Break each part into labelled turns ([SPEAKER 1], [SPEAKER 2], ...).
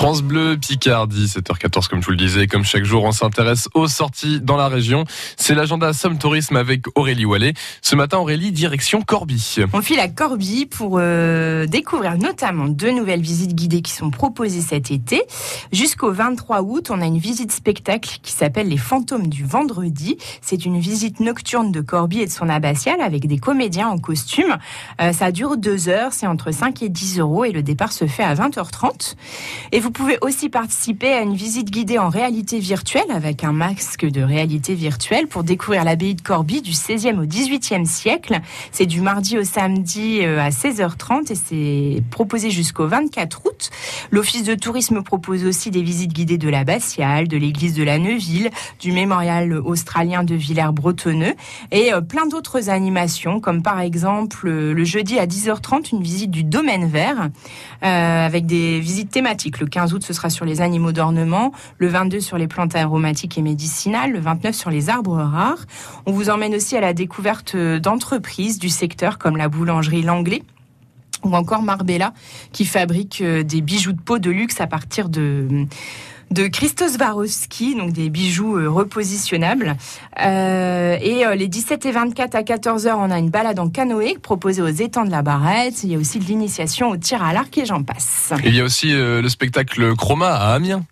[SPEAKER 1] France Bleu Picardie, 7h14 comme je vous le disais. Comme chaque jour, on s'intéresse aux sorties dans la région. C'est l'agenda Somme Tourisme avec Aurélie Wallet. Ce matin, Aurélie, direction Corbie.
[SPEAKER 2] On file à Corbie pour euh, découvrir notamment deux nouvelles visites guidées qui sont proposées cet été. Jusqu'au 23 août, on a une visite spectacle qui s'appelle Les Fantômes du Vendredi. C'est une visite nocturne de Corbie et de son abbatiale avec des comédiens en costume. Euh, ça dure deux heures, c'est entre 5 et 10 euros et le départ se fait à 20h30. Et vous pouvez aussi participer à une visite guidée en réalité virtuelle avec un masque de réalité virtuelle pour découvrir l'abbaye de Corbie du 16e au 18e siècle. C'est du mardi au samedi euh, à 16h30 et c'est proposé jusqu'au 24 août. L'Office de tourisme propose aussi des visites guidées de l'abbatiale, de l'église de la Neuville, du mémorial australien de Villers-Bretonneux et euh, plein d'autres animations comme par exemple euh, le jeudi à 10h30 une visite du domaine vert avec des visites thématiques. Le 15 août, ce sera sur les animaux d'ornement. Le 22 sur les plantes aromatiques et médicinales. Le 29 sur les arbres rares. On vous emmène aussi à la découverte d'entreprises du secteur comme la boulangerie Langlais ou encore Marbella qui fabrique euh, des bijoux de peau de luxe à partir de de Christos Swarovski, donc des bijoux euh, repositionnables. Euh, et euh, les 17 et 24 à 14 heures, on a une balade en canoë proposée aux étangs de la Barrette. Il y a aussi de l'initiation au tir à l'arc et j'en passe.
[SPEAKER 1] Il y a aussi le spectacle Chroma à Amiens.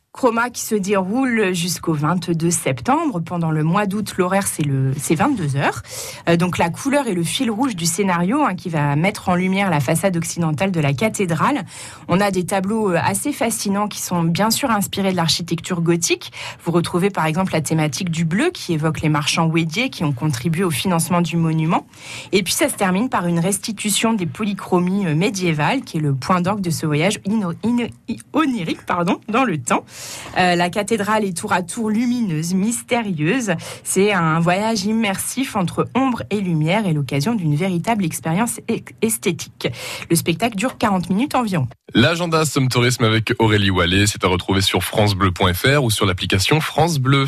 [SPEAKER 2] Qui se déroule jusqu'au 22 septembre. Pendant le mois d'août, l'horaire c'est le c'est 22 heures. Euh, donc la couleur est le fil rouge du scénario hein, qui va mettre en lumière la façade occidentale de la cathédrale. On a des tableaux euh, assez fascinants qui sont bien sûr inspirés de l'architecture gothique. Vous retrouvez par exemple la thématique du bleu qui évoque les marchands ouédiers qui ont contribué au financement du monument. Et puis ça se termine par une restitution des polychromies euh, médiévales qui est le point d'orgue de ce voyage onirique pardon dans le temps. Euh, la cathédrale est tour à tour lumineuse, mystérieuse. C'est un voyage immersif entre ombre et lumière et l'occasion d'une véritable expérience esthétique. Le spectacle dure 40 minutes environ.
[SPEAKER 1] L'agenda Somme Tourisme avec Aurélie Wallet, c'est à retrouver sur francebleu.fr ou sur l'application France Bleu.